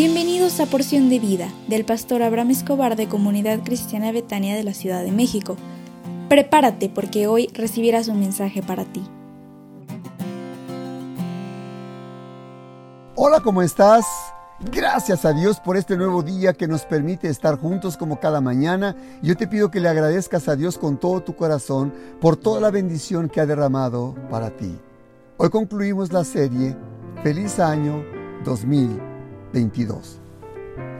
Bienvenidos a Porción de Vida del pastor Abraham Escobar de Comunidad Cristiana Betania de la Ciudad de México. Prepárate porque hoy recibirás un mensaje para ti. Hola, ¿cómo estás? Gracias a Dios por este nuevo día que nos permite estar juntos como cada mañana. Yo te pido que le agradezcas a Dios con todo tu corazón por toda la bendición que ha derramado para ti. Hoy concluimos la serie Feliz Año 2022.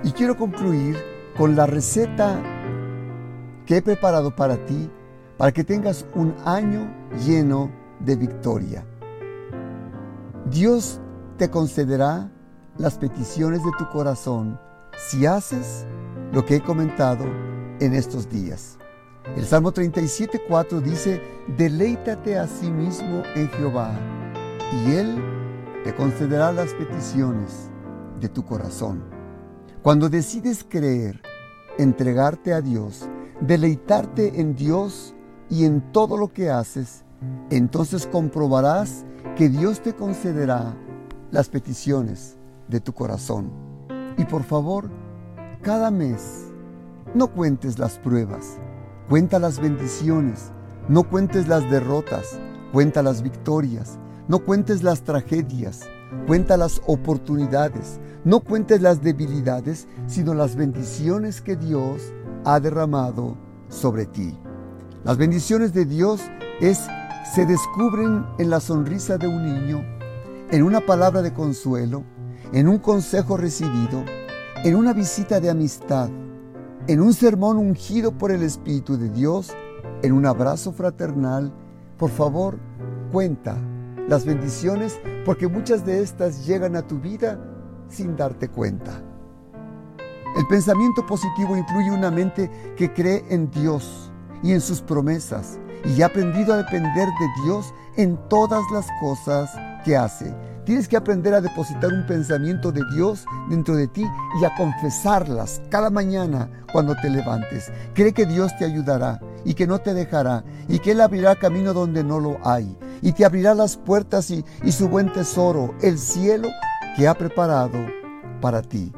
Y quiero concluir con la receta que he preparado para ti para que tengas un año lleno de victoria. Dios te concederá las peticiones de tu corazón si haces lo que he comentado en estos días. El Salmo 37.4 dice, deleítate a sí mismo en Jehová, y Él te concederá las peticiones de tu corazón. Cuando decides creer, entregarte a Dios, deleitarte en Dios y en todo lo que haces, entonces comprobarás que Dios te concederá las peticiones de tu corazón. Y por favor, cada mes, no cuentes las pruebas, cuenta las bendiciones, no cuentes las derrotas, cuenta las victorias, no cuentes las tragedias, cuenta las oportunidades, no cuentes las debilidades, sino las bendiciones que Dios ha derramado sobre ti. Las bendiciones de Dios es se descubren en la sonrisa de un niño, en una palabra de consuelo, en un consejo recibido, en una visita de amistad, en un sermón ungido por el Espíritu de Dios, en un abrazo fraternal. Por favor, cuenta las bendiciones porque muchas de estas llegan a tu vida sin darte cuenta. El pensamiento positivo incluye una mente que cree en Dios y en sus promesas y ha aprendido a depender de Dios en todas las cosas que hace. Tienes que aprender a depositar un pensamiento de Dios dentro de ti y a confesarlas cada mañana cuando te levantes. Cree que Dios te ayudará y que no te dejará y que Él abrirá camino donde no lo hay y te abrirá las puertas y, y su buen tesoro, el cielo que ha preparado para ti.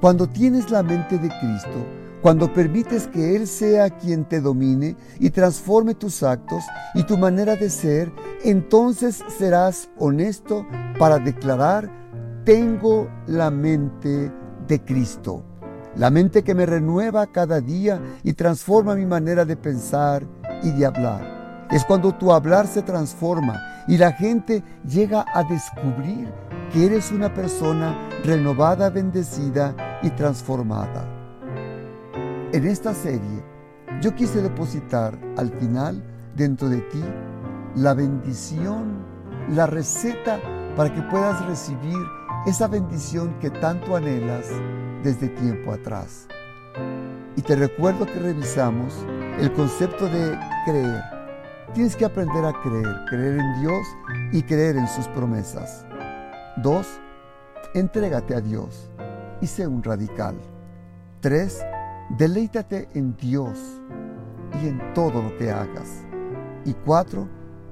Cuando tienes la mente de Cristo, cuando permites que Él sea quien te domine y transforme tus actos y tu manera de ser, entonces serás honesto para declarar, tengo la mente de Cristo. La mente que me renueva cada día y transforma mi manera de pensar y de hablar. Es cuando tu hablar se transforma y la gente llega a descubrir que eres una persona renovada, bendecida y transformada. En esta serie yo quise depositar al final dentro de ti la bendición, la receta para que puedas recibir esa bendición que tanto anhelas desde tiempo atrás. Y te recuerdo que revisamos el concepto de creer. Tienes que aprender a creer, creer en Dios y creer en sus promesas. Dos, entrégate a Dios y sé un radical. Tres, Deleítate en Dios y en todo lo que hagas. Y cuatro,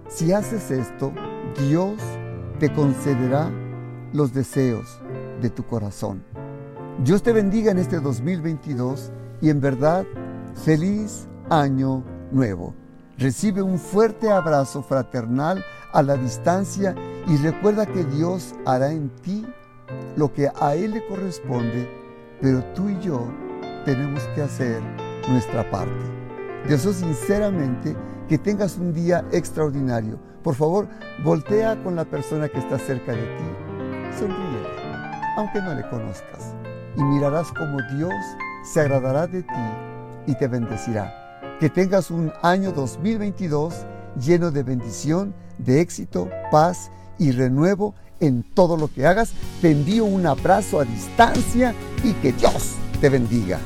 si haces esto, Dios te concederá los deseos de tu corazón. Dios te bendiga en este 2022 y en verdad, feliz año nuevo. Recibe un fuerte abrazo fraternal a la distancia y recuerda que Dios hará en ti lo que a Él le corresponde, pero tú y yo tenemos que hacer nuestra parte. Deseo sinceramente que tengas un día extraordinario. Por favor, voltea con la persona que está cerca de ti. Sonríe, aunque no le conozcas. Y mirarás como Dios se agradará de ti y te bendecirá. Que tengas un año 2022 lleno de bendición, de éxito, paz y renuevo en todo lo que hagas. Te envío un abrazo a distancia y que Dios te bendiga.